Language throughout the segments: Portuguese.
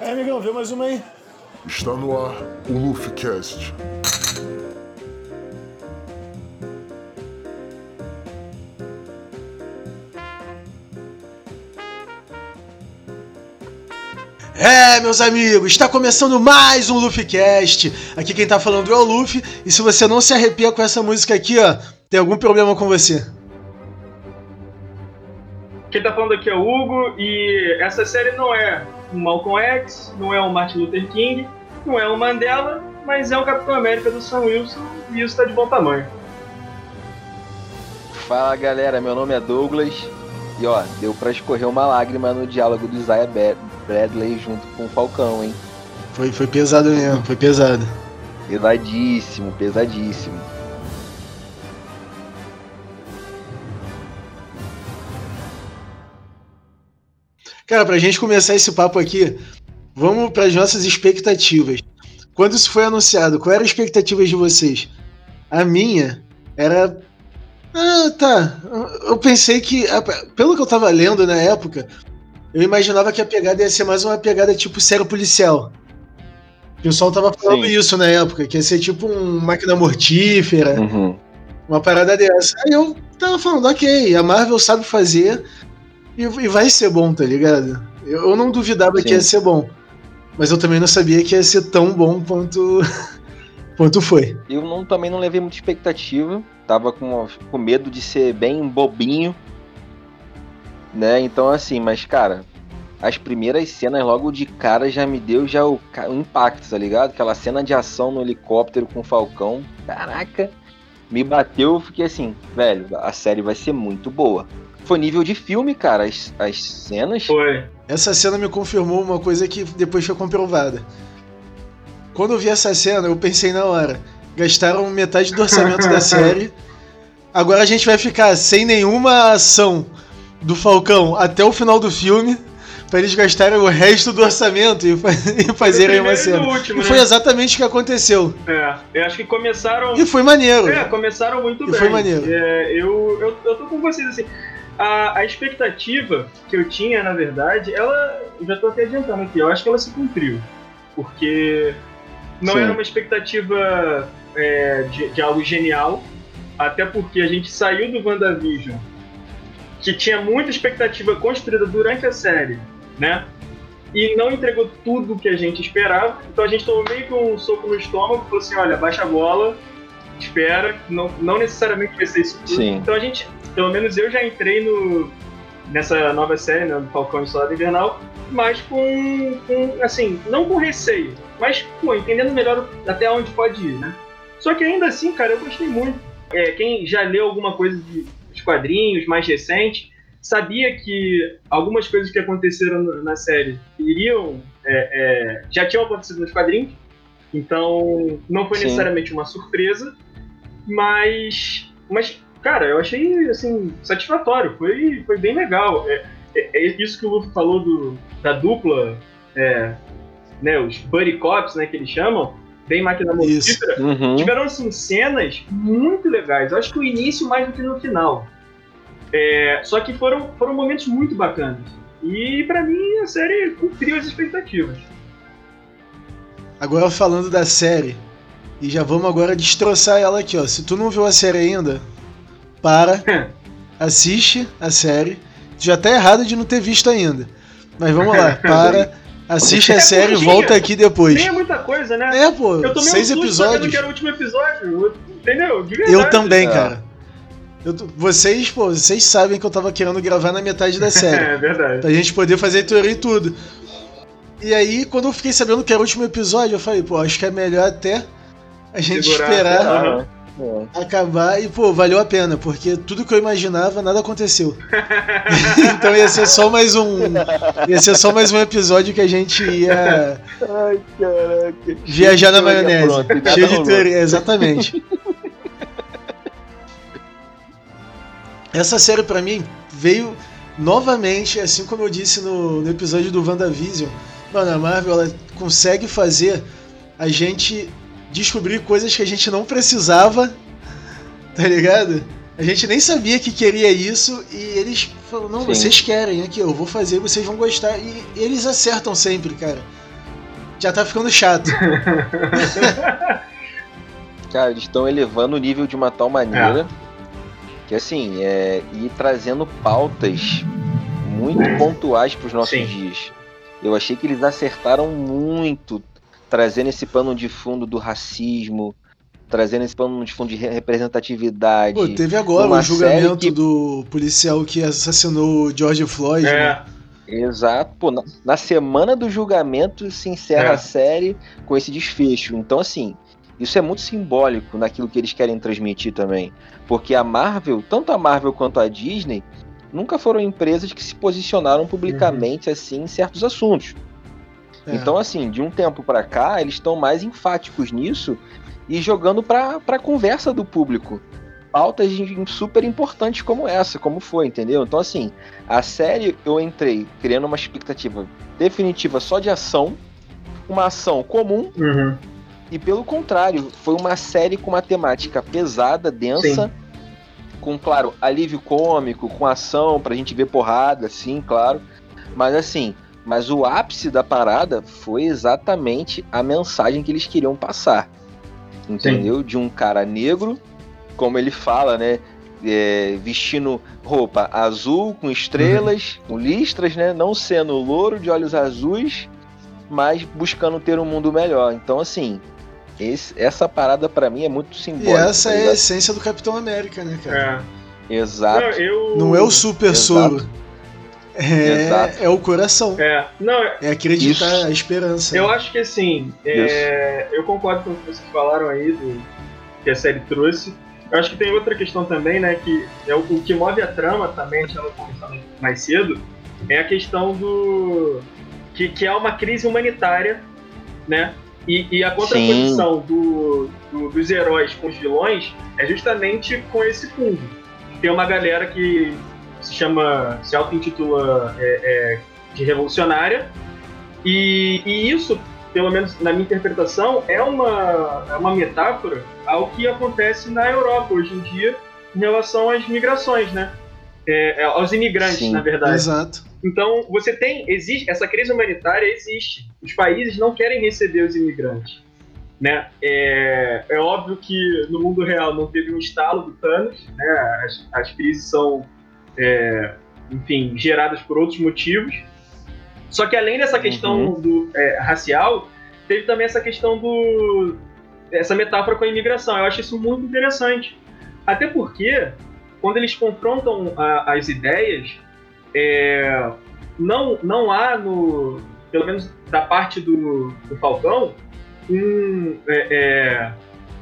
É, amigão, vê mais uma aí. Está no ar o LuffyCast. É, meus amigos, está começando mais um LuffyCast. Aqui quem tá falando é o Luffy, e se você não se arrepia com essa música aqui, ó, tem algum problema com você. Quem tá falando aqui é o Hugo, e essa série não é um Malcolm X, não é um Martin Luther King, não é um Mandela, mas é um Capitão América do Sam Wilson, e isso tá de bom tamanho. Fala galera, meu nome é Douglas e ó, deu pra escorrer uma lágrima no diálogo do Isaiah Bradley junto com o Falcão, hein? Foi, foi pesado mesmo, foi pesado. Pesadíssimo, pesadíssimo. Cara, pra gente começar esse papo aqui, vamos para as nossas expectativas. Quando isso foi anunciado, qual era a expectativa de vocês? A minha era. Ah, tá. Eu pensei que. Pelo que eu tava lendo na época, eu imaginava que a pegada ia ser mais uma pegada tipo série policial. O pessoal tava falando Sim. isso na época, que ia ser tipo um máquina mortífera. Uhum. Uma parada dessa. Aí eu tava falando, ok, a Marvel sabe fazer e, e vai ser bom, tá ligado? Eu, eu não duvidava que Sim. ia ser bom. Mas eu também não sabia que ia ser tão bom quanto, quanto foi. Eu não, também não levei muita expectativa, tava com, com medo de ser bem bobinho, né? Então assim, mas cara, as primeiras cenas logo de cara já me deu já o, o impacto, tá ligado? Aquela cena de ação no helicóptero com o Falcão, caraca, me bateu, eu fiquei assim, velho, a série vai ser muito boa. Foi nível de filme, cara, as, as cenas. Foi. Essa cena me confirmou uma coisa que depois foi comprovada. Quando eu vi essa cena, eu pensei na hora. Gastaram metade do orçamento da série. Agora a gente vai ficar sem nenhuma ação do Falcão até o final do filme. Pra eles gastarem o resto do orçamento e, fa- e fazerem uma e cena. do último, E foi né? exatamente o que aconteceu. É, eu acho que começaram. E foi maneiro. É, começaram muito E bem. foi maneiro. É, eu, eu, eu tô com vocês, assim. A, a expectativa que eu tinha, na verdade, ela. Eu já tô até adiantando aqui, eu acho que ela se cumpriu. Porque não Sim. era uma expectativa é, de, de algo genial, até porque a gente saiu do WandaVision, que tinha muita expectativa construída durante a série, né? E não entregou tudo o que a gente esperava, então a gente tomou meio que um soco no estômago falou assim: olha, baixa a bola, espera, não, não necessariamente vai ser isso tudo. Sim. Então a gente, pelo menos eu já entrei no, nessa nova série, né, do Falcão e Soldado Invernal, mas com, com, assim, não com receio, mas pô, entendendo melhor até onde pode ir, né? Só que ainda assim, cara, eu gostei muito. É, quem já leu alguma coisa de, dos quadrinhos mais recentes, sabia que algumas coisas que aconteceram na- série iriam. é, é, já tinham acontecido nos quadrinhos, então não foi Sim. necessariamente uma surpresa, mas. Mas, cara, eu achei assim, satisfatório, foi, foi bem legal. É, é- é isso que o Luffy falou do, da dupla, é, né, os Buddy Cops, né, que eles chamam, bem máquina mortífera. Uhum. Tiveram assim, cenas muito legais. Eu acho que o início mais do que no final. É, só que foram, foram momentos muito bacanas. E pra mim a série cumpriu as expectativas. Agora falando da série, e já vamos agora destroçar ela aqui, ó. Se tu não viu a série ainda, para, assiste a série. Já tá errado de não ter visto ainda. Mas vamos lá, para, assiste a É série e volta aqui depois. Nem é muita coisa, né? É, pô, eu tomei seis um susto episódios. que era o último episódio. Entendeu? De verdade. Eu também, É. cara. Eu vocês, pô, vocês sabem que eu tava querendo gravar na metade da série. É verdade. Pra gente poder fazer teoria e tudo. E aí, quando eu fiquei sabendo que era o último episódio, eu falei, pô, acho que é melhor até a gente Segurar esperar. É. acabar e, pô, valeu a pena, porque tudo que eu imaginava, nada aconteceu. então ia ser só mais um. Ia ser só mais um episódio que a gente ia Ai, caraca. viajar na maionese. nada Cheio de teoria, exatamente. Essa série pra mim veio novamente, assim como eu disse no, no episódio do WandaVision. Mano, a Marvel ela consegue fazer a gente descobrir coisas que a gente não precisava, tá ligado? A gente nem sabia que queria isso e eles falaram, não, Sim. vocês querem aqui, eu vou fazer, vocês vão gostar. E eles acertam sempre, cara. Já tá ficando chato. Cara, eles estão elevando o nível de uma tal maneira que assim, é, e trazendo pautas muito pontuais para os nossos Sim. dias. Eu achei que eles acertaram muito trazendo esse pano de fundo do racismo, trazendo esse pano de fundo de re- representatividade. Pô, teve agora o julgamento que- do policial que assassinou o George Floyd. né? É, Exato. Pô, na, na semana do julgamento se encerra É. a série com esse desfecho. Então, assim, isso é muito simbólico naquilo que eles querem transmitir também. Porque a Marvel, tanto a Marvel quanto a Disney, nunca foram empresas que se posicionaram publicamente assim em certos assuntos. É. Então, assim, de um tempo pra cá, eles estão mais enfáticos nisso e jogando pra, pra conversa do público. Pautas super importantes como essa, como foi, entendeu? Então, assim, a série eu entrei criando uma expectativa definitiva só de ação, uma ação comum, uhum. e pelo contrário, foi uma série com uma temática pesada, densa, com, claro, alívio cômico, com ação pra gente ver porrada, assim, claro. Mas assim, mas o ápice da parada foi exatamente a mensagem que eles queriam passar. Entendeu? De um cara negro, como ele fala, né? é, vestindo roupa azul com estrelas, com listras, né? Não sendo louro de olhos azuis, mas buscando ter um mundo melhor. Então, assim, esse- essa parada pra mim é muito E simbólica. essa tá é a essência do Capitão América, né, cara? É. Exato. Não, eu... Não é o super Exato. soro. É, Exato. é o coração. É, não, É acreditar, Isso. a esperança. eu acho que assim, é, eu concordo com o que vocês falaram aí do que a série trouxe. Eu acho que tem outra questão também, né, que é o, o que move a trama também, a gente estava conversando mais cedo, é a questão do que, que há uma crise humanitária, né? E, e a contraposição do, do- dos heróis com os vilões é justamente com esse fundo. Tem uma galera que se chama, se auto-intitula é, é, de revolucionária, e, e isso, pelo menos na minha interpretação, é uma, é uma metáfora ao que acontece na Europa hoje em dia em relação às migrações, né? É, é, aos imigrantes, Sim. na verdade. Exato. Então, você tem, existe, essa crise humanitária existe. Os países não querem receber os imigrantes. Né? É, é óbvio que no mundo real não teve um estalo do Thanos, né? as, as crises são, é, enfim, geradas por outros motivos. Só que além dessa questão do, é, racial, teve também essa questão do. essa metáfora com a imigração. Eu acho isso muito interessante. Até porque, quando eles confrontam a- as ideias, é, não, não há no. pelo menos da parte do, do Falcão, um, é, é,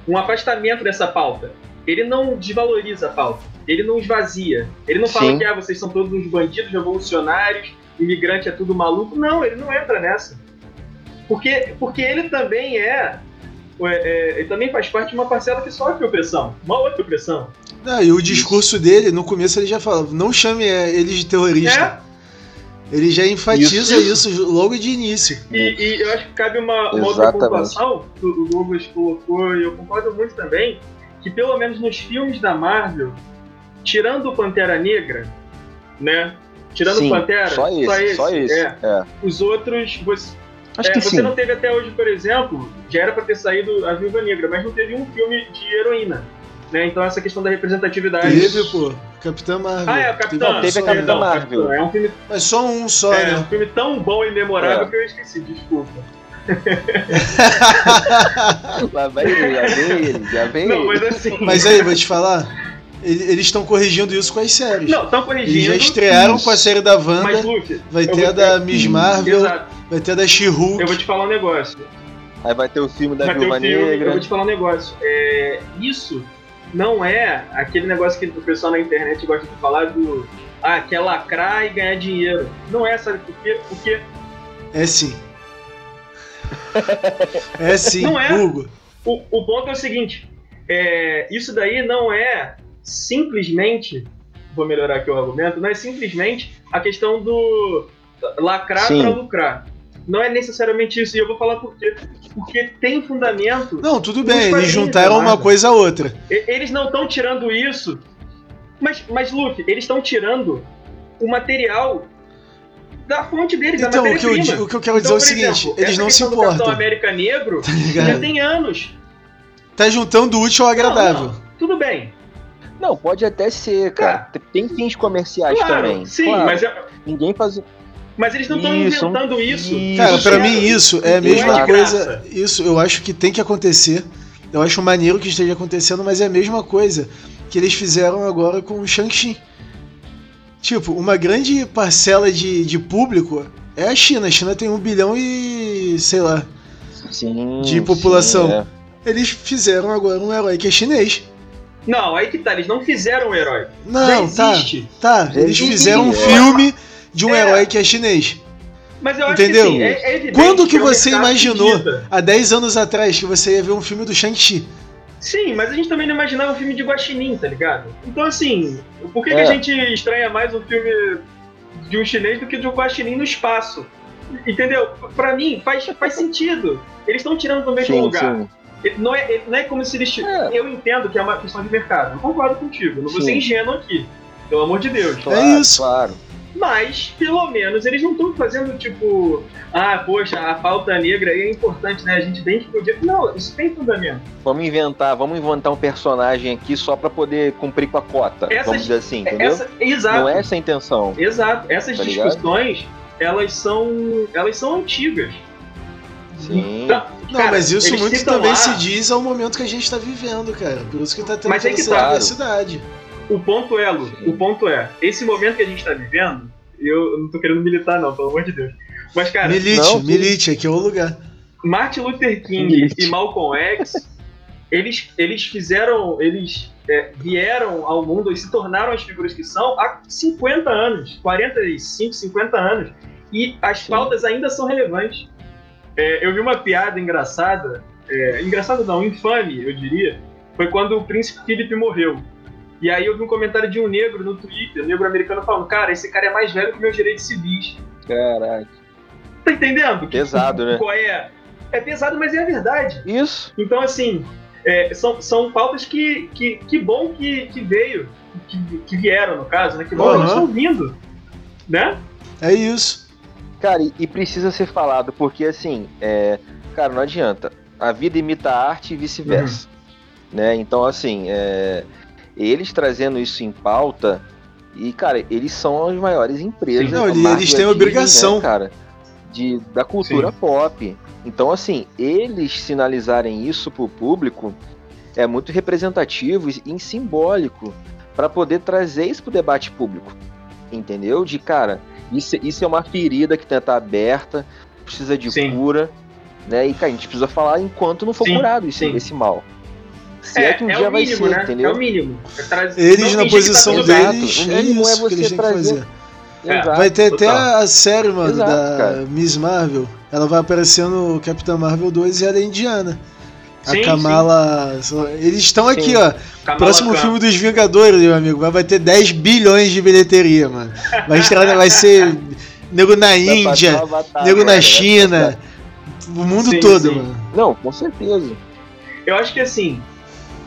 um afastamento dessa pauta. Ele não desvaloriza a pauta, ele não esvazia. Ele não fala Sim. que ah, vocês são todos uns bandidos revolucionários, imigrante é tudo maluco. Não, ele não entra nessa. Porque, porque ele também é, é, é, Ele também faz parte de uma parcela que sofre opressão, uma outra opressão. Não, e o discurso dele, no começo ele já fala, não chame é, eles de terrorista. É, Ele já enfatiza Isso. isso, logo de início. E, e eu acho que cabe uma, uma outra pontuação que o Douglas colocou, e eu concordo muito também, que pelo menos nos filmes da Marvel, tirando o Pantera Negra, né? Tirando Sim, o Pantera, só esse, só esse. é. É. os outros, você, Acho é, que você sim. não teve até hoje, por exemplo, já era pra ter saído a Viúva Negra, mas não teve um filme de heroína. Né? Então essa questão da representatividade. Teve, pô, Capitã Marvel. Ah, é, o Capitão. Não, teve a só, Capitã Marvel. Capitão. É um filme, Mas só um só, é, um né? filme tão bom e memorável É. que eu esqueci, desculpa. Lá vai ele, já vem ele, já vem Não, ele. mas assim. Mas aí, vou te falar, eles estão corrigindo isso com as séries. Não, estão Eles corrigindo. já estrearam Isso. com a série da Mas, Wanda, Luke, vai ter a da Miss Marvel, Exato. vai ter a da She-Hulk. Eu vou te falar um negócio. Aí vai ter o filme da Vai Viúva filme, eu Negra. vou te falar um negócio. É, isso não é aquele negócio que o pessoal na internet gosta de falar do. Ah, quer lacrar e ganhar dinheiro. Não é, sabe por quê? Porque É sim. É sim, Não é? Hugo. o, o ponto é o seguinte: é, isso daí não é simplesmente. Vou melhorar aqui o argumento, não é simplesmente a questão do lacrar para lucrar. Não é necessariamente isso, e eu vou falar por quê. Porque tem fundamento Não, tudo bem, eles juntaram uma coisa a outra. Eles não estão tirando isso. Mas, mas Luke, eles estão tirando o material da fonte deles, da Então, o que, eu, o que eu quero dizer Então, é o seguinte: exemplo, eles não se importam. América Negro ligado? já tem anos. Tá juntando o útil ao agradável. Não, não, tudo bem. Não, pode até ser, cara. Tem fins comerciais Claro, também. sim, claro. mas, é- Ninguém faz. mas eles não estão inventando isso. isso. Cara, zero. mim isso é a é mesma de coisa. Isso eu acho que tem que acontecer. Eu acho maneiro que esteja acontecendo, mas é a mesma coisa que eles fizeram agora com o Shang-Chi. Tipo, uma grande parcela de, de público é a China. A China tem um bilhão e. sei lá. Sim, De população. sim, é. Eles fizeram agora um herói que é chinês. Não, aí que tá, eles não fizeram o herói. Não, Já tá. existe. Tá, eles existe, fizeram um é. filme de um É. herói que é chinês. Mas eu acho Entendeu? que assim, é, é evidente Quando que é um você imaginou? Há 10 anos atrás que você ia ver um filme do Shang-Chi. Sim, mas a gente também não imaginava um filme de Guaxinim, tá ligado? Então assim, por que, que É. a gente estranha mais um filme de um chinês do que de um Guaxinim no espaço? Entendeu? Pra mim, faz, faz sentido. Eles estão tirando do mesmo Sim, lugar. sim. Não é, não é como se eles. É. Eu entendo que é uma questão de mercado. Eu concordo contigo. Não vou ser ingênuo aqui. Pelo amor de Deus. Claro, isso. Claro. Mas, pelo menos, eles não estão fazendo tipo. Ah, poxa, a pauta negra aí é importante, né? A gente tem que poder. Não, isso tem fundamento. Vamos inventar, vamos inventar um personagem aqui só pra poder cumprir com a cota. Essas- vamos dizer assim, entendeu? Essa, exato. Não é essa a intenção. Exato. Essas Tá ligado? discussões, elas são. Elas são antigas. Sim. Não, cara, mas isso muito também lá- se diz ao momento que a gente tá vivendo, cara. Por isso que tá tendo Mas toda que essa tá. diversidade. O ponto é, Lu, o ponto é, esse momento que a gente tá vivendo, eu não tô querendo militar, não, pelo amor de Deus. Mas, cara, Milite, não, milite, aqui é o lugar. Martin Luther King Milite. e Malcolm X, eles, eles fizeram, eles é, vieram ao mundo e se tornaram as figuras que são há 50 anos, 45, 50 anos. E as Sim. pautas ainda são relevantes. É, eu vi uma piada engraçada, é, engraçada não, infame, eu diria, foi quando o príncipe Philip morreu. E aí eu vi um comentário de um negro no Twitter, um negro americano falando, cara, esse cara é mais velho que meus direitos civis. Caraca. Tá entendendo? Que- Pesado, né? Qual é? É pesado, mas é a verdade. Isso. Então, assim, é, são, são pautas que, que, que bom que, que veio, que, que vieram, no caso, né? Que bom que eles estão vindo, né? É isso. Cara, e, e precisa ser falado, porque assim, é, cara, não adianta. A vida imita a arte e vice-versa. Né? Então, assim, é, eles trazendo isso em pauta, e, cara, eles são as maiores empresas. Sim. Não, a eles e a têm Disney, obrigação. né, cara, de, da cultura Sim. pop. Então, assim, eles sinalizarem isso pro público é muito representativo e e simbólico para poder trazer isso pro debate público. Entendeu? De cara, isso, isso é uma ferida que tem que estar aberta, precisa de Sim. cura, né? E cara, a gente precisa falar enquanto não for Sim, curado esse, esse mal. Se é, que um dia o vai mínimo, ser, né? entendeu? É o mínimo. É Eles não na que posição tá deles, O é mínimo é isso que você eles têm que trazer- fazer. É. Exato. Vai ter até total. a série, mano, Exato, da cara. Miss Marvel. Ela vai aparecer no Capitã Marvel 2 e ela é indiana. Sim, a Kamala. Eles estão aqui, Sim. ó. Kamala Próximo Khan. filme dos Vingadores, meu amigo. Vai bater 10 bilhões de bilheteria, mano. Vai, estrear, vai ser nego na Índia, batalha, nego na vai China. O mundo Sim, todo, sim. mano. Não, com certeza. Eu acho que assim,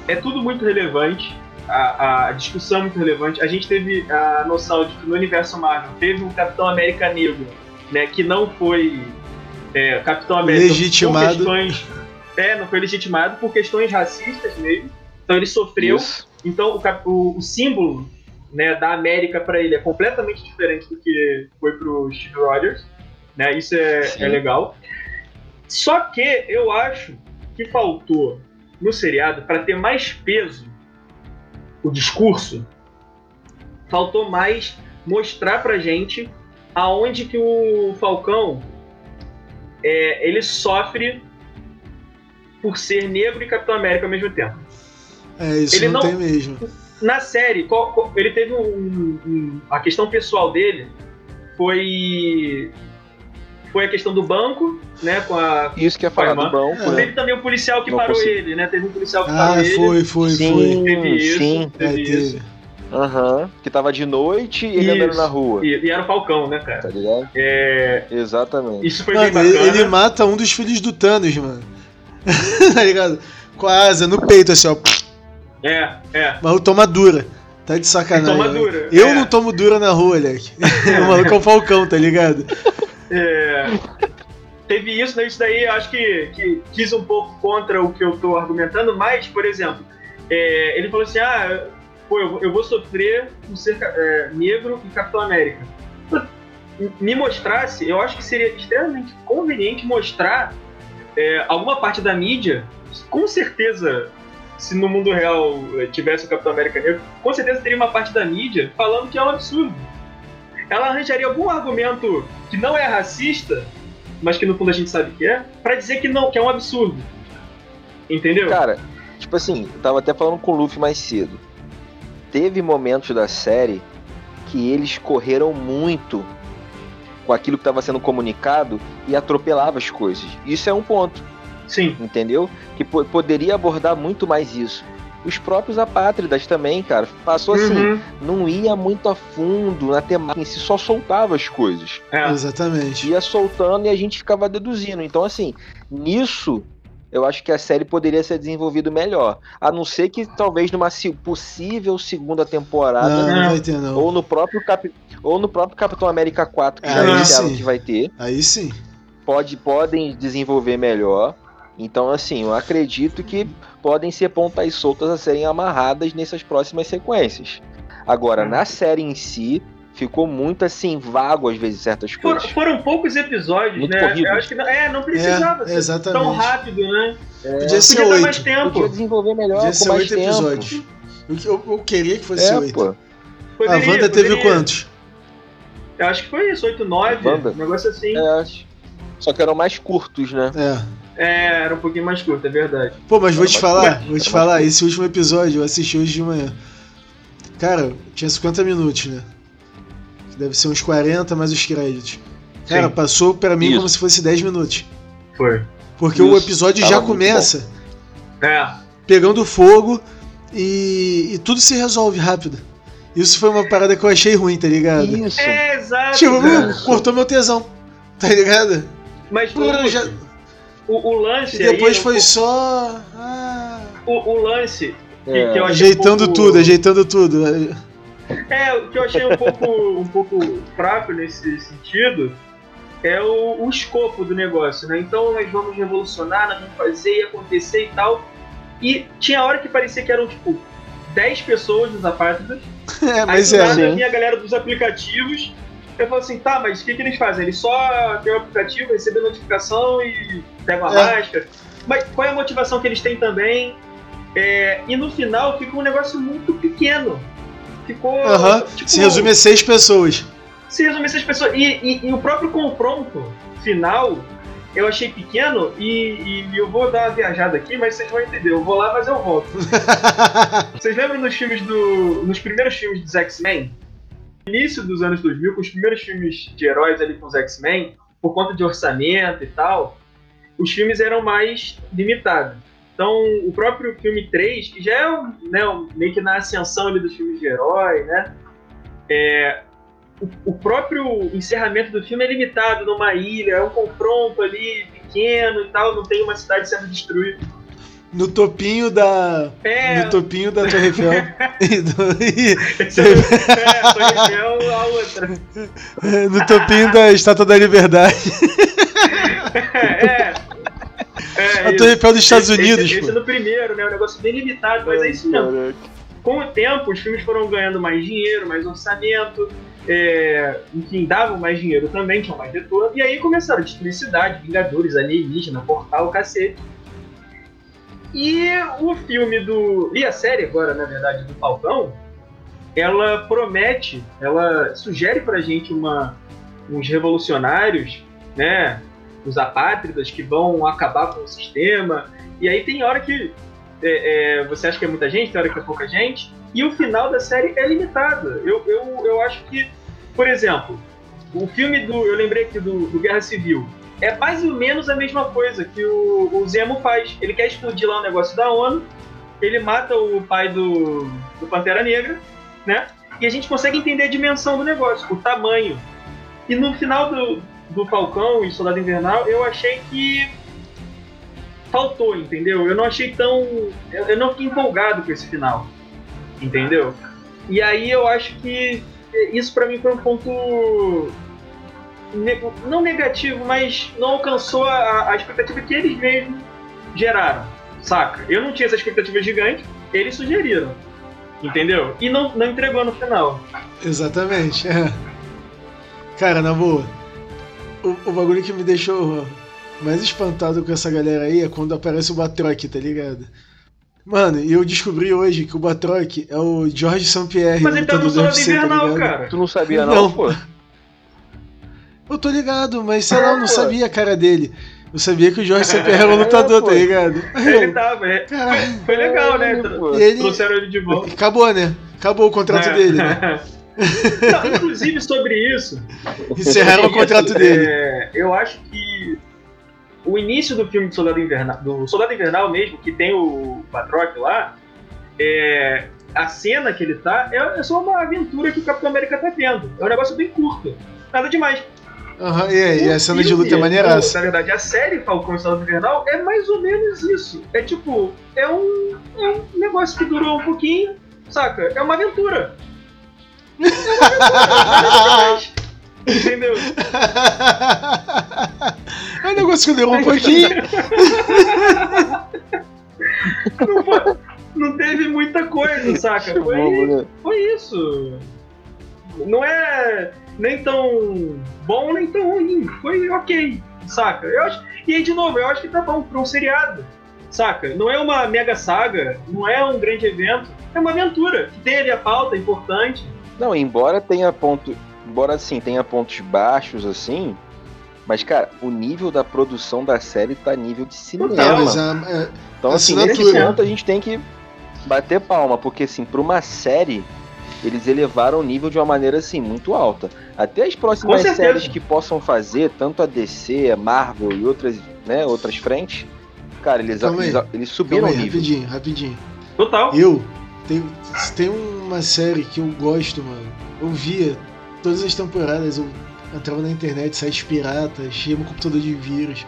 é tudo muito relevante. A, a discussão é muito relevante. A gente teve a noção de que no universo Marvel teve um Capitão América negro, né? Que não foi é, Capitão América Legitimado. por questões. É, não foi legitimado por questões racistas mesmo. Então ele sofreu. Isso. Então o, o- o símbolo né, da América para ele é completamente diferente do que foi pro Steve Rogers. Né? Isso é, Sim. é legal. Só que eu acho que faltou no seriado para ter mais peso o discurso, faltou mais mostrar pra gente aonde que o Falcão é, ele sofre por ser negro e Capitão América ao mesmo tempo É, isso Ele não, não- tem mesmo. na série, qual- qual- ele teve um, um- A questão pessoal dele foi. Foi a questão do banco, né? Com a. Isso que é falar do banco, É. Teve também o policial que Não parou consigo. ele, né? Teve um policial que Ah, parou ele. foi, foi, sim, foi. Teve isso. sim. É, Teve isso. teve. Aham. Que tava de noite e ele andando na rua. E, e era o Falcão, né, cara? Tá ligado? É, Exatamente. isso foi Mano, bem ele, bacana. ele mata um dos filhos do Thanos, mano. tá ligado? Com a asa no peito, assim, ó. É, é. Mas toma dura. Tá de sacanagem. Toma dura. Eu É. não tomo dura na rua, Leque. o maluco é o Falcão, tá ligado? É, teve isso, né? Isso daí eu acho que, que quis um pouco contra o que eu tô argumentando, mas, por exemplo, é, ele falou assim: ah, pô, eu, vou- eu vou sofrer por ser é, negro e Capitão América. Me mostrasse, eu acho que seria extremamente conveniente mostrar é, alguma parte da mídia, com certeza. Se no mundo real eh, tivesse o Capitão América negro, com certeza teria uma parte da mídia falando que é um absurdo. Ela arranjaria algum argumento que não é racista, mas que no fundo a gente sabe que é, pra dizer que não, que é um absurdo. Entendeu? Cara, tipo assim, eu tava até falando com o Luffy mais cedo. Teve momentos da série que eles correram muito com aquilo que estava sendo comunicado e atropelava as coisas. Isso é um ponto, Sim. entendeu? Que po- poderia abordar muito mais isso. Os próprios apátridas também, cara, passou assim, Uhum. não ia muito a fundo na temática em si, só soltava as coisas. É. Exatamente. Ia soltando e a gente ficava deduzindo. Então, assim, nisso eu acho que a série poderia ser desenvolvida melhor. A não ser que talvez numa possível segunda temporada, Não, não Não. vai ter, não. ou no próprio Cap... ou no próprio Capitão América 4, que Ah, já aí anunciaram que vai ter, Aí sim. pode, podem desenvolver melhor. Então, assim, eu acredito que podem ser pontas soltas a serem amarradas nessas próximas sequências. Agora, Hum. na série em si, ficou muito assim, vago às vezes certas For- coisas. foram poucos episódios, Muito né? corrido. Eu acho que não, é, não precisava É, ser exatamente. tão rápido, né? Podia ser Podia dar mais oito. tempo. Podia desenvolver melhor, Podia com ser mais oito tempo. episódios. Eu, eu- eu queria que fosse É, oito. pô. A Wanda teve poderia. quantos? Eu acho que foi isso, 8, 9, Wanda? um negócio assim. É, acho. Só que eram mais curtos, né? É. É, era um pouquinho mais curto, é verdade. Pô, mas vou Era te mais falar, curto, vou te falar, esse último episódio eu assisti hoje de manhã. Cara, tinha 50 minutos, né? Deve ser uns 40 mais os créditos. Cara, Sim. passou pra mim Isso. como se fosse 10 minutos. Foi. Porque o Isso, episódio tava já começa É. pegando fogo e, e tudo se resolve rápido. Isso foi uma parada que eu achei ruim, tá ligado? Isso. É, exato. Tipo, uh, cortou meu tesão, tá ligado? Mas Pô, o, já- o, o lance E depois aí, foi o, só. Ah, o, o lance que, É. que eu achei ajeitando um pouco, tudo, ajeitando tudo. É, o que eu achei um pouco, um pouco fraco nesse sentido é o, o escopo do negócio, né? Então nós vamos revolucionar, nós vamos fazer e acontecer e tal. E tinha hora que parecia que eram, tipo, 10 pessoas nos apátridas. É, Aí mas do é. nada sim. vinha a galera dos aplicativos. Eu falo assim, tá, mas o que, que eles fazem? Eles só têm o aplicativo, recebem notificação e pegam a É. máscara. Mas qual é a motivação que eles têm também? É, e no final ficou um negócio muito pequeno. Ficou. Aham, tipo, Se resume a seis pessoas. se resume essas pessoas. E, e- e o próprio confronto final eu achei pequeno e, e eu vou dar uma viajada aqui, mas vocês vão entender. Eu vou lá, mas eu volto. Vocês lembram nos filmes do. nos primeiros filmes dos X-Men? Início dos anos 2000, com os primeiros filmes de heróis ali com os X-Men, por conta de orçamento e tal, os filmes eram mais limitados. Então, o próprio filme 3, que já é um, né, um- meio que na ascensão ali dos filmes de herói, né? É, o, o próprio encerramento do filme é limitado numa ilha, é um confronto ali pequeno e tal, não tem uma cidade sendo destruída. No topinho da. É, No topinho da Torre Eiffel. E do- e- é, é, Torre Eiffel, a outra. no topinho da Estátua da Liberdade. É, é, A isso. Torre Eiffel dos Estados Esse- Unidos, Esse, esse pô. no primeiro, né? Um negócio bem limitado, mas é isso mesmo. Com o tempo, os filmes foram ganhando mais dinheiro, mais orçamento, é, enfim, davam mais dinheiro também, tinham mais retorno. E aí começaram a destruir cidade, Vingadores, alienígena, portal, cacete. E o filme do. E a série agora, na verdade, do Falcão, ela promete, ela sugere pra gente uma, uns revolucionários, né? Os apátridas que vão acabar com o sistema. E aí tem hora que é, é, você acha que é muita gente, tem hora que é pouca gente. E o final da série é limitado. Eu, eu, eu acho que, por exemplo, o filme do. Eu lembrei aqui do, do Guerra Civil. É mais ou menos a mesma coisa que o, o Zemo faz. Ele quer explodir lá um negócio da ONU, ele mata o pai do, do Pantera Negra, né? E a gente consegue entender a dimensão do negócio, o tamanho. E no final do, do Falcão e Soldado Invernal, eu achei que faltou, entendeu? Eu não achei tão. Eu, eu não fiquei empolgado com esse final. Entendeu? E aí eu acho que isso pra mim foi um ponto ne- não negativo, mas não alcançou a, a expectativa que eles mesmos geraram, saca? Eu não tinha essa expectativa gigante, eles sugeriram, entendeu? E não, não entregou no final. Exatamente. é. Cara, na boa. O, o bagulho que me deixou mais espantado com essa galera aí é quando aparece o Batroc, tá ligado? Mano, e eu descobri hoje que o Batroc é o George St. Pierre. Mas ele tá no Soldado tá Invernal, ligado? cara. Tu não sabia não, Não. pô? Eu tô ligado, mas sei lá, eu não pô. sabia a cara dele. Eu sabia que o Jorge St. Pierre era o lutador, tá ligado? Ele tava, é, Caralho. foi legal, né? E ele- Trouxeram ele de volta. Acabou, né? Acabou o contrato É. dele, né? Não, inclusive sobre isso, Encerraram o contrato dele. É, eu acho que o início do filme do Soldado Invernal, do Soldado Invernal mesmo, que tem o Batroc lá, é, a cena que ele tá é, é só uma aventura que o Capitão América tá tendo. É um negócio bem curto. Nada demais. Aham, e aí, a cena de luta é maneiraça. Na verdade, a série Falcão e Soldado Invernal é mais ou menos isso. É tipo, é um, é um negócio que durou um pouquinho, saca? É uma aventura. É uma aventura. Entendeu? É um negócio que durou um pouquinho. não, foi- não teve muita coisa, saca? Bobo, Foi, né? foi isso. Não é nem tão bom nem tão ruim. Foi ok, saca? Eu acho, e aí, de novo, eu acho que tá bom pra um seriado, saca? Não é uma mega saga, não é um grande evento, é uma aventura que tem ali a pauta importante. Não, embora tenha ponto, embora assim tenha pontos baixos assim, mas cara, o nível da produção da série tá nível de cinema. Total, É, mas a- é, Então assim, nesse ponto a gente tem que bater palma, porque assim, para uma série eles elevaram o nível de uma maneira assim muito alta. Até as próximas séries que possam fazer, tanto a DC, a Marvel e outras, né, outras frentes, cara, eles, Calma aí. eles, eles subiram calma o aí, nível. rapidinho, rapidinho. Total. Eu, tem, tem uma série que eu gosto, mano. Eu via todas as temporadas, eu entrava na internet, sites piratas, enchia meu computador de vírus,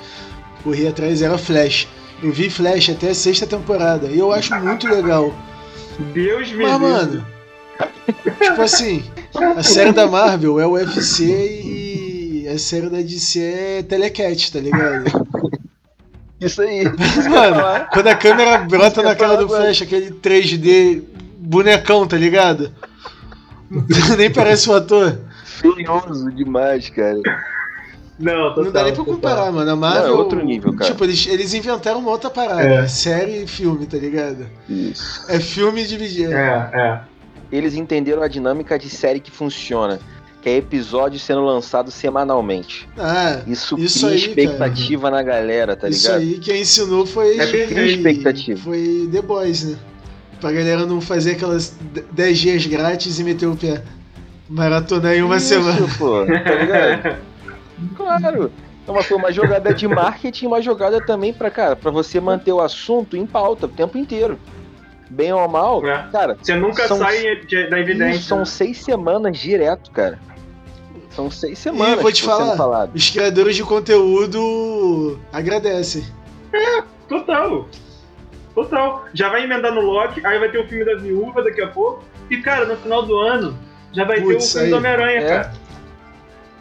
corria atrás, era Flash. Eu vi Flash até a sexta temporada e eu acho muito legal. Deus me Mas, mano, tipo assim, a série da Marvel é o UFC e a série da DC é Telecat, tá ligado? Isso aí. Mano, quando a câmera brota cara do Flash, aquele 3D bonecão, tá ligado? Nem parece o ator. Feioso demais, cara. Não, total, Não dá nem pra total. comparar, mano. A Marvel. Não, é outro nível, cara. Tipo, eles, eles inventaram uma outra parada. É. Série e filme, tá ligado? Isso. É filme dividido. É, é. Eles entenderam a dinâmica de série que funciona, que é episódio sendo lançado semanalmente. Ah, Isso, Isso cria aí, expectativa na galera, tá isso ligado? aí quem ensinou foi. É Cria expectativa. Foi The Boys, né? Pra galera não fazer aquelas 10 dias grátis e meter o pé. Maratonar em uma Isso, semana. pô, tá ligado? Claro. Então foi uma jogada de marketing, uma jogada também pra, cara, pra você manter o assunto em pauta o tempo inteiro. Bem ou mal, É. cara, Você nunca São- sai de- da evidência. isso são seis semanas direto, cara. São seis semanas E vou te falar, falado. os criadores de conteúdo agradecem. Total. Total. Já vai emendar no Loki, aí vai ter o filme da Viúva daqui a pouco. E, cara, no final do ano, já vai ter o filme aí. do Homem-Aranha, É. cara.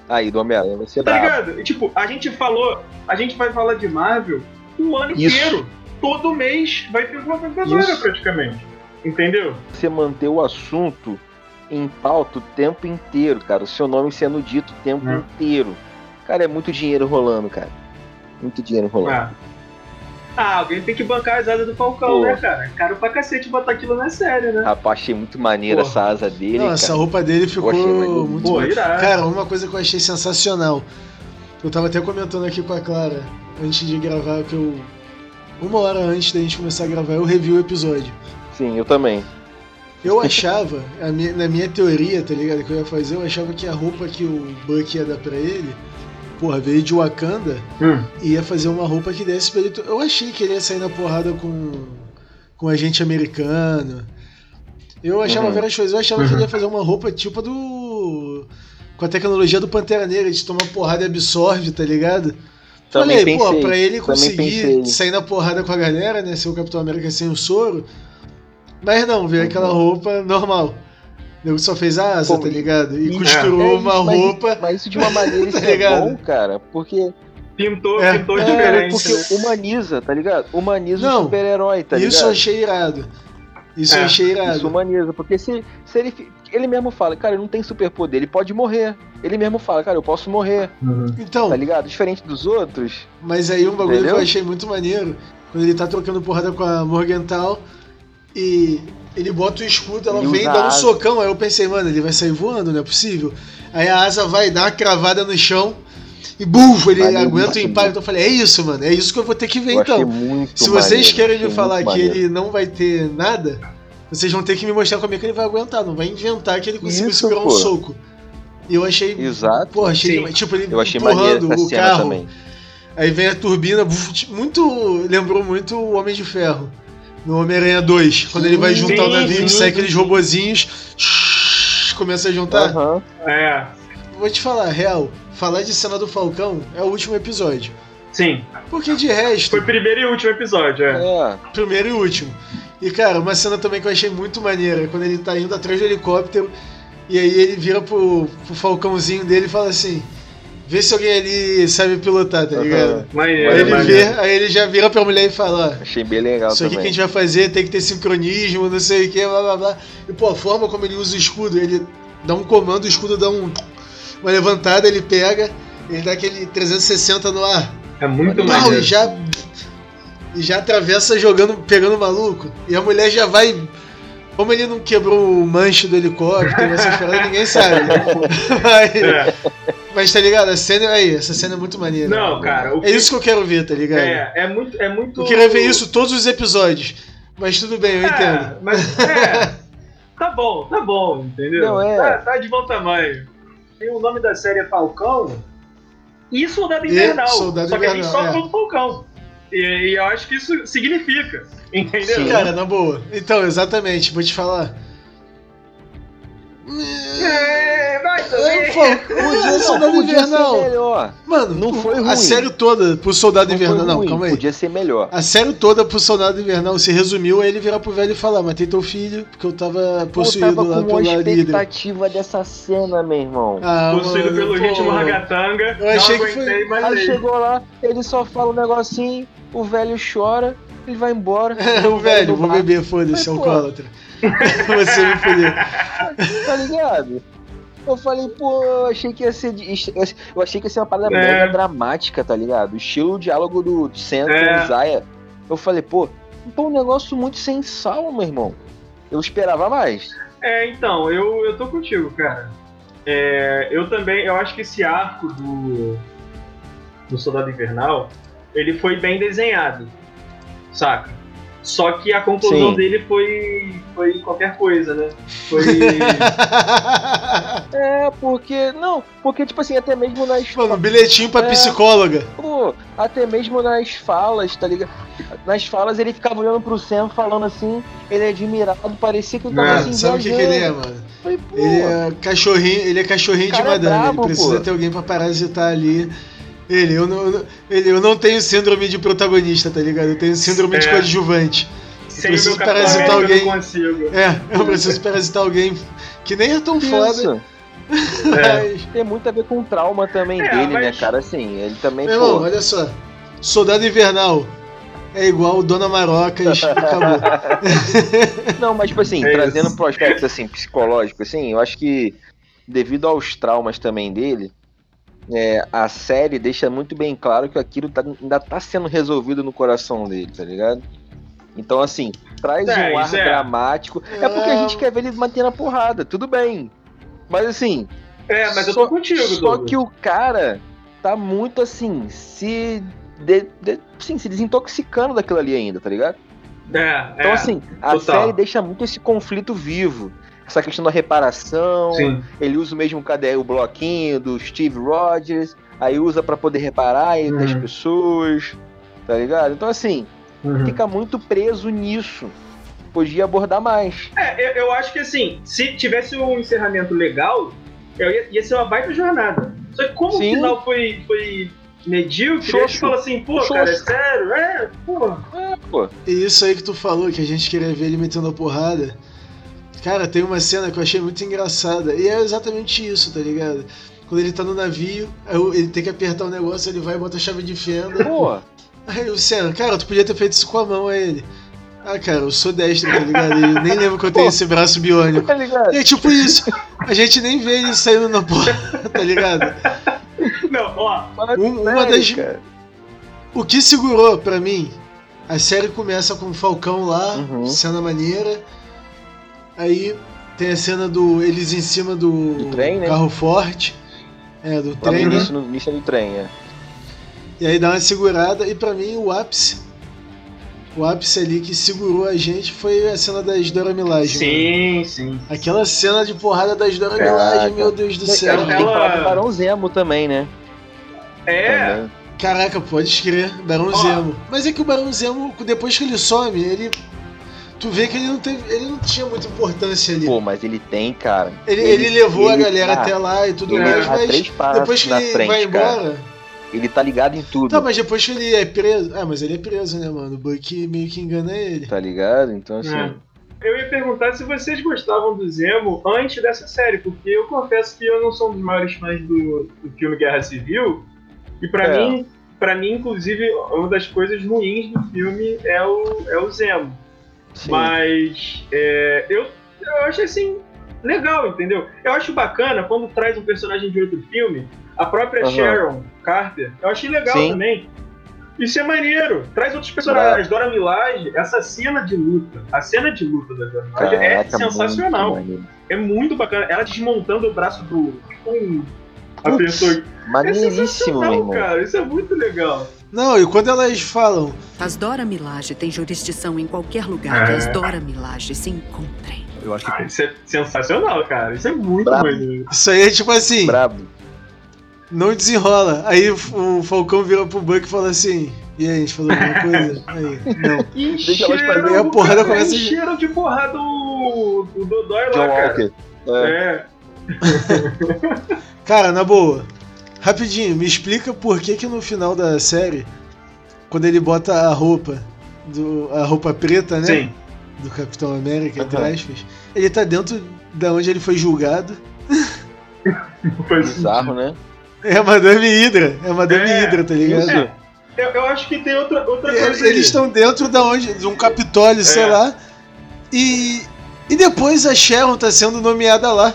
Aí, do Homem-Aranha vai ser Tá brabo. ligado? E, tipo, a gente falou, a gente vai falar de Marvel o ano Isso. inteiro. Todo mês vai ter uma coisa praticamente. Entendeu? Você manter o assunto em pauta o tempo inteiro, cara. O seu nome sendo dito o tempo É. inteiro. Cara, é muito dinheiro rolando, cara. Muito dinheiro rolando. Ah. Ah, alguém tem que bancar as asas do Falcão, Pô. né, cara? Caro pra cacete botar aquilo na série, né? Rapaz, achei muito maneira Porra. essa asa dele, Não, cara. essa roupa dele ficou maneiro. muito Pô, boa. irado. Cara, uma coisa que eu achei sensacional. Eu tava até comentando aqui com a Clara antes de gravar que eu. Uma hora antes da gente começar a gravar, eu revi o episódio. Sim, eu também. Eu achava, a minha- na minha teoria, tá ligado? Que eu ia fazer, eu achava que a roupa que o Buck ia dar pra ele, porra, veio de Wakanda Hum. e ia fazer uma roupa que desse pra ele. Eu achei que ele ia sair na porrada com, com agente americano. Eu achava Uhum. várias coisas. Eu achava que ele ia fazer uma roupa tipo do. Com a tecnologia do Pantera Negra, de tomar porrada e absorve, tá ligado? Também Falei, pô, pensei, pra ele conseguir sair na porrada com a galera, né? Ser o Capitão América sem o soro. Mas não, veio aquela Uhum. roupa normal. Nego só fez a asa, Pô, tá ligado? E e- costurou É uma mas- roupa. Mas isso de uma maneira isso Tá é ligado? bom, cara, porque, Pintou, É. pintou é, diferente. porque humaniza, tá ligado? Humaniza Não, o super-herói, tá isso eu ligado? achei irado. Isso eu É, achei irado. Isso humaniza, porque se, se ele. Ele mesmo fala, cara, ele não tem superpoder, ele pode morrer. Ele mesmo fala, cara, eu posso morrer, Então, tá ligado? Diferente dos outros. Mas aí um bagulho Entendeu? que eu achei muito maneiro, quando ele tá trocando porrada com a Morgenthau e ele bota o escudo, ela vem a um asa. socão, aí eu pensei, mano, ele vai sair voando, não é possível. Aí a asa vai dar uma cravada no chão e buf, ele Maneiríssimo. aguenta o impacto. Eu falei, é isso, mano, é isso que eu vou ter que ver Eu então. muito Se vocês maneiro, querem me falar que maneiro. ele não vai ter nada, vocês vão ter que me mostrar como é que ele vai aguentar, não vai inventar que ele conseguiu Isso, segurar um pô. soco. E eu achei. Exato. Porra, achei Sim. Tipo, ele Eu achei maneiro empurrando o carro. também. Aí vem a turbina, buf, muito. Lembrou muito o Homem de Ferro. No Homem-Aranha 2. Quando ele vai Sim, juntar o navio, sim, sai sim, aqueles robozinhos. Começa a juntar. Aham. É, Vou te falar, real, falar de cena do Falcão é o último episódio. sim. Porque de resto, Foi o primeiro e último episódio, é. É. primeiro e último. E cara, uma cena também que eu achei muito maneira, quando ele tá indo atrás do helicóptero, e aí ele vira pro, pro Falcãozinho dele e fala assim: vê se alguém ali sabe pilotar, tá ligado? Maneiro, Aí ele maneiro. vê, aí ele já vira pra mulher e fala, ó, Achei bem legal isso aqui que a gente vai fazer tem que ter sincronismo, não sei o que, blá blá blá. E pô, a forma como ele usa o escudo, ele dá um comando, o escudo dá um, uma levantada, ele pega, ele dá aquele 360 no ar, É muito pau, e já, e já atravessa jogando, pegando o maluco. E a mulher já vai. Como ele não quebrou o manche do helicóptero, paradas, ninguém sabe. Mas, É. mas tá ligado? A cena aí, essa cena é muito maneira. Não, cara, É isso que eu quero ver, tá ligado? É, é muito. É muito... Eu queria ver isso todos os episódios. Mas tudo bem, eu É, entendo. mas é. Tá bom, tá bom, entendeu? Não, é. Tá, tá de bom tamanho. E o nome da série é Falcão e Soldado E Invernal. Soldado só que a gente Invernal, só é. Falcão. E, e eu acho que isso significa. Entendeu? Sim. Cara, na boa. Então, exatamente, vou te falar. É, vai É, pô, podia Soldado ser Invernal. melhor. Mano, Não foi a ruim. série toda pro Soldado Não Invernal. Não, calma aí. Podia ser melhor. A série toda pro Soldado Invernal se resumiu a ele virar pro velho e falar: Matei teu filho porque eu tava possuído eu tava lá pela líder. expectativa dessa cena, meu irmão. Ah, Possuído mano, pelo pô. ritmo ragatanga. Eu achei não que foi- mais Aí ele. chegou lá, ele só fala um negocinho, o velho chora, ele vai embora. o velho, vou beber, foda-se, Mas, pô. Você me fudeu. Tá ligado? Eu falei, pô, eu achei que ia ser. de- Eu achei que ia ser uma parada É. mega dramática, tá ligado? O estilo diálogo do Sam É. com Zaya. Eu falei, pô, então um negócio muito sem sal, meu irmão. Eu esperava mais. É, então, eu, eu tô contigo, cara. É, eu também, eu acho que esse arco do, do Soldado Invernal, ele foi bem desenhado, saca? Só que a conclusão Sim. dele foi, foi qualquer coisa, né? Foi... É, porque. Não, porque, tipo assim, até mesmo nas. Mano, bilhetinho pra É. psicóloga. Pô, até mesmo nas falas, tá ligado? Nas falas ele ficava olhando pro Sam falando assim, ele é admirado, parecia que ele tava É, assim, Sabe o que, que ele é, mano? Pô, Ele é cachorrinho, ele é cachorrinho de é madame. brabo, ele precisa pô. ter alguém pra parasitar ali. Ele eu, não, eu não- ele, eu não tenho síndrome de protagonista, tá ligado? Eu tenho síndrome de É. coadjuvante. Sem o preciso parasitar alguém. eu não consigo. É, eu preciso parasitar alguém que nem é tão foda, isso. É. mas. Tem muito a ver com o trauma também É, dele, né, mas- cara? Assim, ele também, Meu irmão, pô. olha só. Soldado Invernal é igual Dona Marocas, acabou. Não, mas tipo assim, É trazendo pro aspecto assim, psicológico, assim, eu acho que devido aos traumas também dele, é, a série deixa muito bem claro que aquilo tá- ainda tá sendo resolvido no coração dele, tá ligado? Então, assim, traz É, um ar é. dramático. É porque a gente quer ver ele mantendo a porrada, tudo bem. Mas assim, É, mas eu Só- tô contigo, Só Douglas. que o cara tá muito assim, se. De, de- sim, se desintoxicando daquilo ali ainda, tá ligado? É, Então, é, assim, a total. série deixa muito esse conflito vivo. Essa questão da reparação. Sim. Ele usa o mesmo cadê o bloquinho do Steve Rogers, aí usa pra poder reparar entre as Uhum. pessoas, tá ligado? Então, assim, Uhum. fica muito preso nisso. Podia abordar mais. É, eu, eu acho que assim, se tivesse um encerramento legal, eu ia, ia ser uma baita jornada. Só que como Sim. o final foi, foi medíocre, Xoxo. a gente fala assim, pô, Xoxo. cara, é sério? É, pô. É, pô. E isso aí que tu falou, que a gente queria ver ele metendo a porrada. Cara, tem uma cena que eu achei muito engraçada. E é exatamente isso, tá ligado? Quando ele tá no navio, ele tem que apertar o negócio, ele vai e bota a chave de fenda. Pô, Aí o Senna, cara, tu podia ter feito isso com a mão a ele. Ah, cara, eu sou destro, tá ligado? E eu nem lembro que eu tenho esse braço biônico. tá ligado? E é tipo isso. A gente nem vê ele saindo na porra, tá ligado? Não, ó, Um- uma das- cara. O que segurou pra mim, a série começa com o Falcão lá, Uhum. cena maneira. Aí tem a cena do eles em cima do, Do trem, né? carro forte. É, do Lá no trem, né? início, no início do trem, é. E aí dá uma segurada. E pra mim, o ápice. O ápice ali que segurou a gente foi a cena das Dora Milaje. mano. sim, sim. Aquela cena de porrada das Dora. Milaje, meu Deus do céu. gente tem que falar do Barão Zemo também, né? É, Também. Caraca, pode escrever, Barão Ó. Zemo. Mas é que o Barão Zemo, depois que ele some, ele. Tu vê que ele não, teve, ele não tinha muita importância ali. Pô, mas ele tem, cara. ele, ele levou a ele galera tá- até lá e tudo mais, a mas depois que na ele frente, vai cara. embora. Ele tá ligado em tudo. Tá, mas depois que ele é preso. Ah, mas ele é preso, né, mano? O Buck meio que engana ele. Tá ligado? Então, assim. É. Eu ia perguntar se vocês gostavam do Zemo antes dessa série, porque eu confesso que eu não sou um dos maiores fãs do, do filme Guerra Civil. E pra É. mim, para mim, inclusive, uma das coisas ruins do filme é o, é o Zemo. Sim. Mas é, eu, eu acho assim, legal, entendeu? Eu acho bacana quando traz um personagem de outro filme, a própria Aham. Sharon Carter, eu achei legal Sim. também. Isso é maneiro. Traz outros personagens. Dora Milaje, essa cena de luta, a cena de luta da Dora Milaje é sensacional. muito. É muito bacana. Ela desmontando o braço do. Com a Putz, pessoa. É Maneiríssimo, meu sensacional, irmão. cara. Isso é muito legal. Não, e quando elas falam, As Dora Milaje têm jurisdição em qualquer lugar que É. as Dora Milaje se encontrem. Eu acho que Ah, isso é sensacional, cara. Isso é muito Brabo. maneiro. isso aí é tipo assim, Brabo. não desenrola. Aí o, Falcão vira pro Buck e fala assim. E aí, a gente falou alguma coisa? Aí, não. Deixa elas fazer a porrada, começa encheram de porrada o, o Dodói lá, John cara. Walker. É. É. Cara, na boa, rapidinho, me explica por que que no final da série, quando ele bota a roupa, do, a roupa preta, né? Sim. Do Capitão América, entre Aham. aspas, ele tá dentro da onde ele foi julgado. Foi Bizarro, né? É a Madame Hydra, é a Madame É, Hydra, tá ligado? É, eu, eu acho que tem outra, outra E coisa. Eles estão dentro da onde, de um Capitólio, sei É. lá, e, e depois a Sharon tá sendo nomeada lá.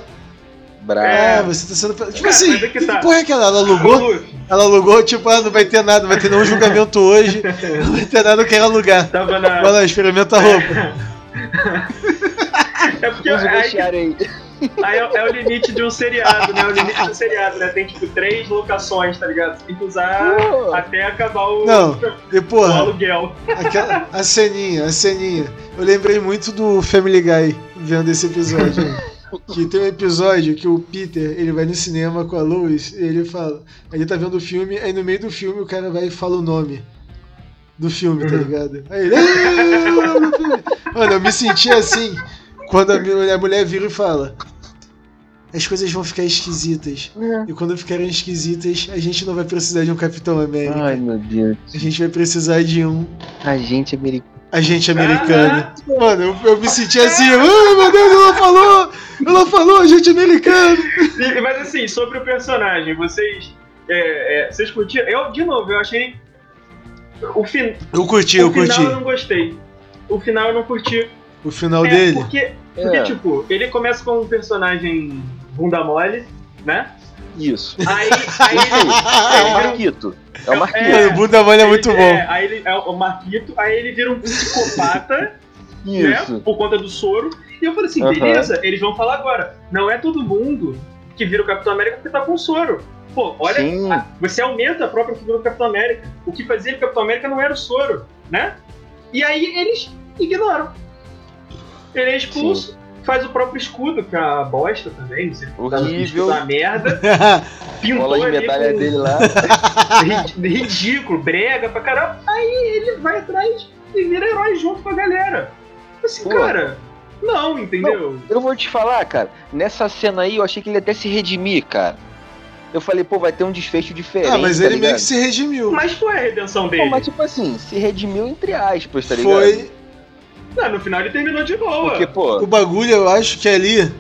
Brabo. Ah, você tá sendo. Tipo Cara, assim, mas é que que tá. porra é aquela? Ela alugou? Ela alugou, tipo, ah, não vai ter nada, não vai ter nenhum julgamento hoje, não vai ter nada, eu quero alugar. Tava na. Vai lá, experimenta a roupa. É porque Usa o aí, aí. aí é, é o limite de um seriado, né? O limite de um seriado, né? Tem tipo três locações, tá ligado? Você tem que usar Pô. até acabar o, Não, e o porra, aluguel. aquela, a ceninha, a ceninha. Eu lembrei muito do Family Guy vendo esse episódio. Que tem um episódio que o Peter ele vai no cinema com a Lois e ele fala. Ele tá vendo o filme, aí no meio do filme o cara vai e fala o nome do filme, tá ligado? Aí ele. "Ah, o nome do filme." Mano, eu me senti assim quando a a mulher vira e fala. As coisas vão ficar esquisitas. E quando ficarem esquisitas, a gente não vai precisar de um Capitão América. Ai, meu Deus. A gente vai precisar de um Agente americano. Agente americano. Mano, eu, eu me senti assim, ai meu Deus, ela falou! Ela falou, agente americano! E- Mas assim, sobre o personagem, vocês. É, é, vocês curtiram? Eu, de novo, eu achei. O, fin... Eu curti, o eu final curti. eu não gostei. O final eu não curti. O final É, dele. Porque, porque, É. tipo, ele começa com um personagem bunda mole, né? Isso. Aí, aí ele, É o Marquito. É o Marquito. Mano, o Bunda Mole é muito bom. É, aí ele é o Marquito, aí ele vira um psicopata, né? Isso. Por conta do soro. E eu falei assim, beleza, eles vão falar agora. Não é todo mundo que vira o Capitão América porque tá com soro. Pô, olha, Sim. você aumenta a própria figura do Capitão América. O que fazia o Capitão América não era o soro, né? E aí eles ignoram. Ele é expulso, faz o próprio escudo, que é uma bosta também, não tá Horrível. da merda. Pintou Bola de medalha com- dele lá. Rid- ridículo, brega pra caramba. Aí ele vai atrás e vira herói junto com a galera. Assim, Pô. cara, não, entendeu? Eu vou te falar, cara. Nessa cena aí, eu achei que ele ia até se redimir, cara. Eu falei, pô, vai ter um desfecho diferente. Ah, mas tá ele meio ligado? que se redimiu. Mas foi a redenção Pô, dele. mas tipo assim, se redimiu entre aspas, tá ligado? Foi. Não, no final ele terminou de boa. Porque, pô, O bagulho, eu acho que ali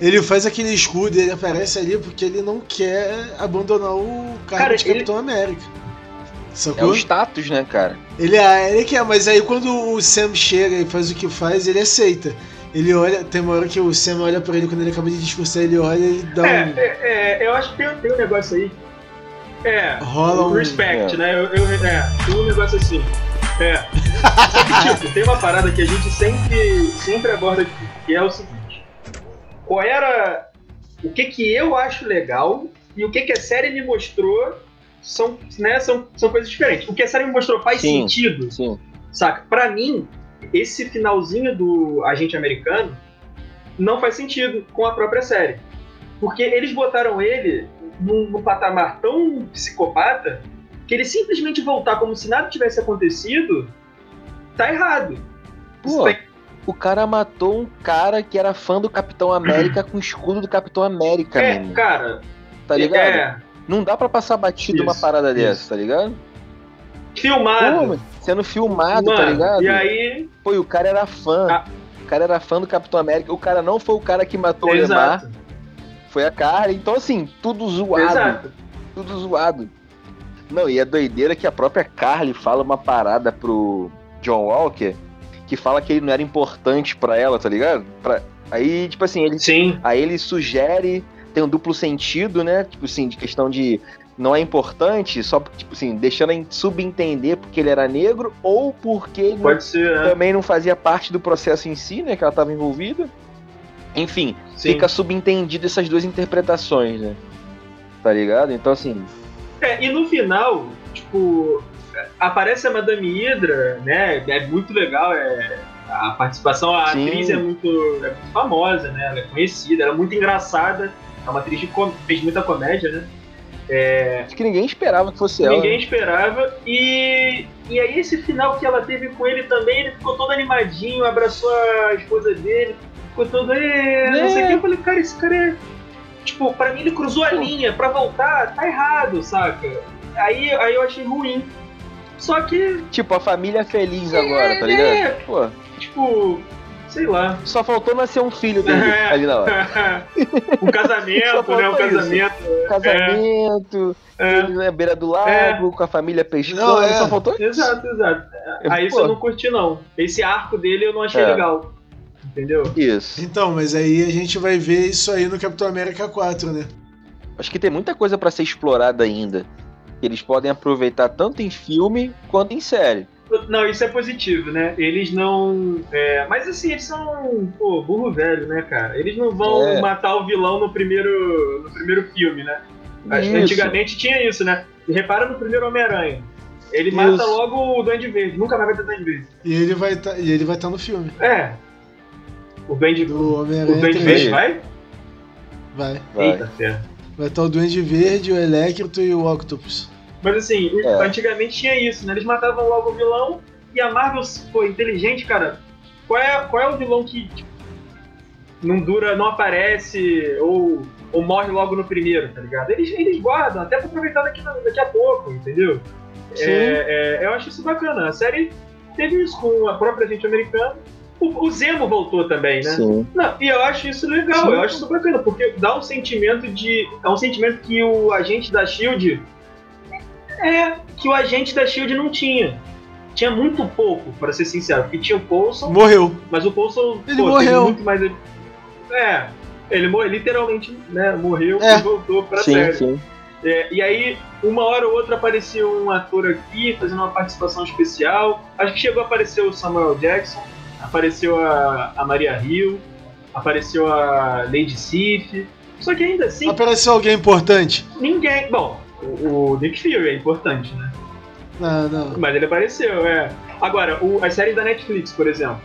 ele faz aquele escudo, ele aparece ali porque ele não quer abandonar o cargo Cara, de ele- Capitão América. é Sacou? o status, né, cara? Ele, ah, ele quer, mas aí quando o Sam chega e faz o que faz, ele aceita. Ele olha, tem uma hora que o Sam olha pra ele quando ele acaba de discursar, ele olha e dá É, um. é, é, eu acho que tem, tem um negócio aí. É, Rola um- respect, é. né? Eu, eu, é, tem um negócio assim. É. Só que, tipo, tem uma parada que a gente sempre, sempre aborda aqui, que é o seguinte. Qual era. O que que eu acho legal e o que que a série me mostrou são, né, são, são coisas diferentes. O que a série me mostrou faz Sim. sentido, Sim. Saca? Pra mim, esse finalzinho do agente americano não faz sentido com a própria série. Porque eles botaram ele num, num patamar tão psicopata que ele simplesmente voltar como se nada tivesse acontecido tá errado. Pô, tá- o cara matou um cara que era fã do Capitão América com o escudo do Capitão América, é, mano. cara. Tá ligado? É, Não dá pra passar batido uma Isso, parada isso. dessa, tá ligado? filmado. Pô, sendo filmado, Mano, tá ligado? E aí. Pô, e o cara era fã. Ah. O cara era fã do Capitão América. O cara não foi o cara que matou o Lemar, Exato. foi a cara. Então, assim, tudo zoado. Exato. Tudo zoado. Não, e é doideira que a própria Carly fala uma parada pro John Walker que fala que ele não era importante pra ela, tá ligado? Pra... Aí, tipo assim, ele Sim. Aí ele sugere, tem um duplo sentido, né? Tipo assim, de questão de não é importante, só tipo assim, deixando em subentender porque ele era negro ou porque ele não- ser, né? também não fazia parte do processo em si, né? Que ela estava envolvida. Enfim, Sim. fica subentendido essas duas interpretações, né? Tá ligado? Então, assim, É, e no final, tipo, aparece a Madame Hydra, né? É muito legal, é, a participação, a Sim. atriz é muito, é muito famosa, né? Ela é conhecida, ela é muito engraçada, é uma atriz que com- fez muita comédia, né? acho que ninguém esperava que fosse ela. Ninguém né? esperava. E, e aí esse final que ela teve com ele também, ele ficou todo animadinho, abraçou a esposa dele, ficou todo, é, não sei o que. Eu falei, cara, esse cara é. Tipo, pra mim ele cruzou a linha, pra voltar, tá errado, saca? Aí, aí eu achei ruim. Só que, Tipo, a família feliz agora, É, tá né? ligado? Pô, tipo, sei lá. só faltou nascer um filho dele É. ali na hora. um casamento, né? Um isso. casamento. Casamento, É, ele na beira do lago, com a família pescando, Não, é. só faltou isso. exato, exato. É, Aí pô, eu não curti, não. Esse arco dele eu não achei É. legal. Entendeu? Isso. Então, mas aí a gente vai ver isso aí no Capitão América 4, né? Acho que tem muita coisa pra ser explorada ainda. Que eles podem aproveitar tanto em filme quanto em série. Não, isso é positivo, né? Eles não. é, mas assim, eles são. Pô, burro velho, né, cara? Eles não vão É. matar o vilão no primeiro, no primeiro filme, né? Isso. Antigamente tinha isso, né? E repara no primeiro Homem-Aranha. Ele mata Isso. logo o Duende Verde. Nunca mais vai ter Duende Verde. E ele vai estar e ele vai estar no filme É. O Duende, do o Homem-Aranha Duende 3. Verde vai? Vai. Vai. Eita, ferro. Vai estar o Duende Verde, o Electro e o Octopus. Mas assim, o- É. antigamente tinha isso, né? Eles matavam logo o vilão e a Marvel, pô, inteligente, cara. Qual é, qual é o vilão que tipo, não dura, não aparece ou, ou morre logo no primeiro, tá ligado? Eles, eles guardam, até pra aproveitar daqui, daqui a pouco, entendeu? Sim. É, é, eu acho isso bacana. A série teve isso com a própria gente americana. O, o Zemo voltou também, né? Sim. Não, e eu acho isso legal, Sim. eu acho isso bacana, porque dá um sentimento de. É um sentimento que o agente da Shield. É, que o agente da Shield não tinha. Tinha muito pouco, para ser sincero, porque tinha o Coulson, Morreu. mas o Coulson. Ele pô, morreu. muito mais. É, ele morreu, literalmente, né? Morreu É. e voltou pra sim, série. sim. É, e aí, uma hora ou outra aparecia um ator aqui fazendo uma participação especial. Acho que chegou a aparecer o Samuel Jackson, apareceu a, a Maria Hill, apareceu a Lady Sif. Só que ainda assim, Apareceu alguém importante? ninguém. Bom, o, o Nick Fury é importante, né? Não, não. Mas ele apareceu, é. Agora, o- as séries da Netflix, por exemplo,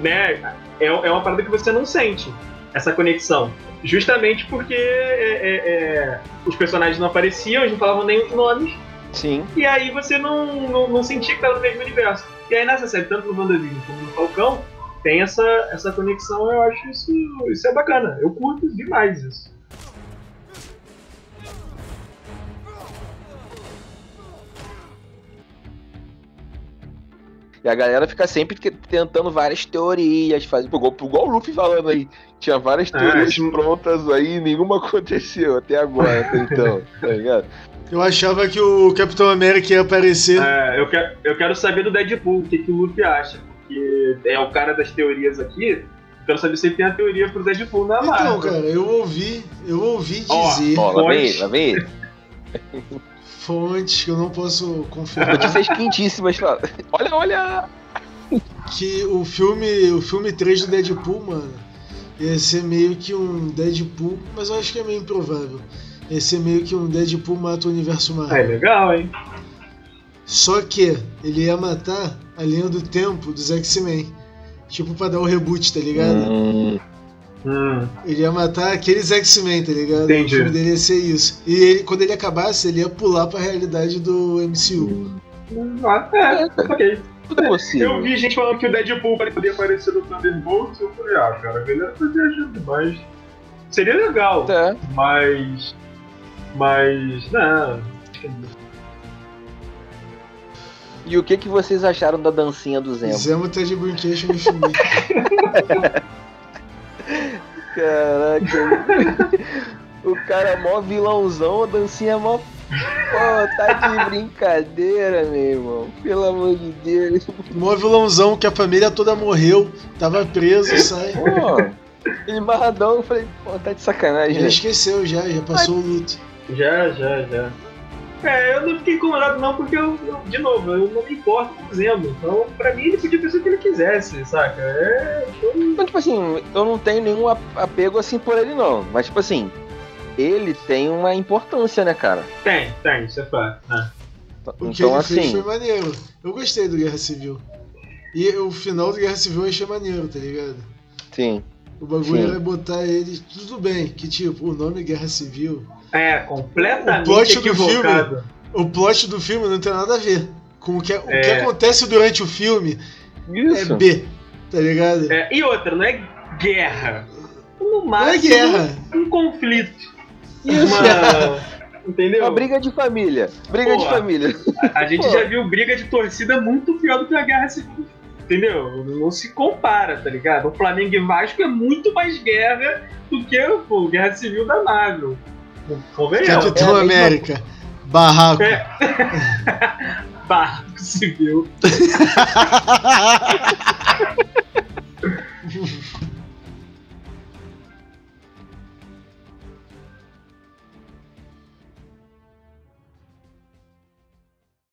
né? É, é uma parada que você não sente essa conexão. Justamente porque é, é, é, os personagens não apareciam, eles não falavam nem os nomes, Sim. e aí você não, não, não sentia que estava no mesmo universo. E aí nessa série, tanto no WandaVision como no Falcão, tem essa, essa conexão, eu acho isso, isso é bacana. Eu curto demais isso. E a galera fica sempre tentando várias teorias, faz, igual, igual o Luffy falando aí. Tinha várias Ah, teorias sim. prontas aí nenhuma aconteceu até agora, então, tá ligado? Eu achava que o Capitão América ia aparecer. É, eu, quero, eu quero saber do Deadpool, o que, que o Luffy acha. Porque é o cara das teorias aqui. Eu quero saber se ele tem a teoria pro Deadpool na Então, Marvel. cara, eu ouvi, eu ouvi Ó, dizer Ó, lá vem Fonte. ele, lá vem ele. fontes que eu não posso confirmar Notícias quentíssimas, fala. Olha, olha! que o filme, o filme 3 do Deadpool, mano, ia ser meio que um Deadpool, mas eu acho que é meio improvável. Ia ser meio que um Deadpool mata o universo É Marvel. legal, hein? Só que ele ia matar a linha do tempo dos X-Men. Tipo pra dar o reboot, tá ligado? Hum, Hum, Ele ia matar aqueles X-Men, tá ligado? Entendi. O filme dele ia ser isso. E ele, quando ele acabasse, ele ia pular pra realidade do MCU. ah, é, ok. tudo é possível. Eu vi gente falando que o Deadpool poderia aparecer no Thunderbolts. Eu falei, ah, cara, tá viajando demais. Seria legal, É. mas. Mas. Não. E o que, que vocês acharam da dancinha do Zemo? Zemo tá de brinquedo no filme. Caraca. o cara é mó vilãozão, a dancinha é mó. Pô, tá de brincadeira, meu irmão. Pelo amor de Deus. Mó vilãozão que a família toda morreu, tava preso, sai. Pô, ele marradão, eu falei, pô, tá de sacanagem, Já né? esqueceu, já, já passou o luto. Já, já, já. É, eu não fiquei incomodado não, porque eu, eu- de novo, eu não me importo com o Zemo. Então, pra mim, ele podia fazer o que ele quisesse, saca? É. eu- Então, tipo assim, eu não tenho nenhum ap- apego assim por ele, não. Mas, tipo assim, ele tem uma importância, né, cara? Tem, tem, isso é fato. né? O que Então, ele fez assim, foi maneiro. Eu gostei do Guerra Civil. E o final do Guerra Civil eu achei maneiro, tá ligado? sim. O bagulho Sim. era botar ele. Tudo bem, que tipo, o nome Guerra Civil. É, completamente O plot do equivocado. O plot do filme não tem nada a ver. Com o que, o que É. acontece durante o filme Isso. é B, tá ligado? É, e outra, não é guerra. No Não máximo, é guerra. um conflito. Isso. Uma... Entendeu? Uma briga de família. Briga de Porra. família. A gente Pô. já viu briga de torcida muito pior do que a guerra civil entendeu? Não se compara, tá ligado? O Flamengo e Vasco é muito mais guerra do que o Guerra Civil da Marvel. Convenhamos. Capitão é, é, é América. Mesma... Barraco. É. Barraco civil.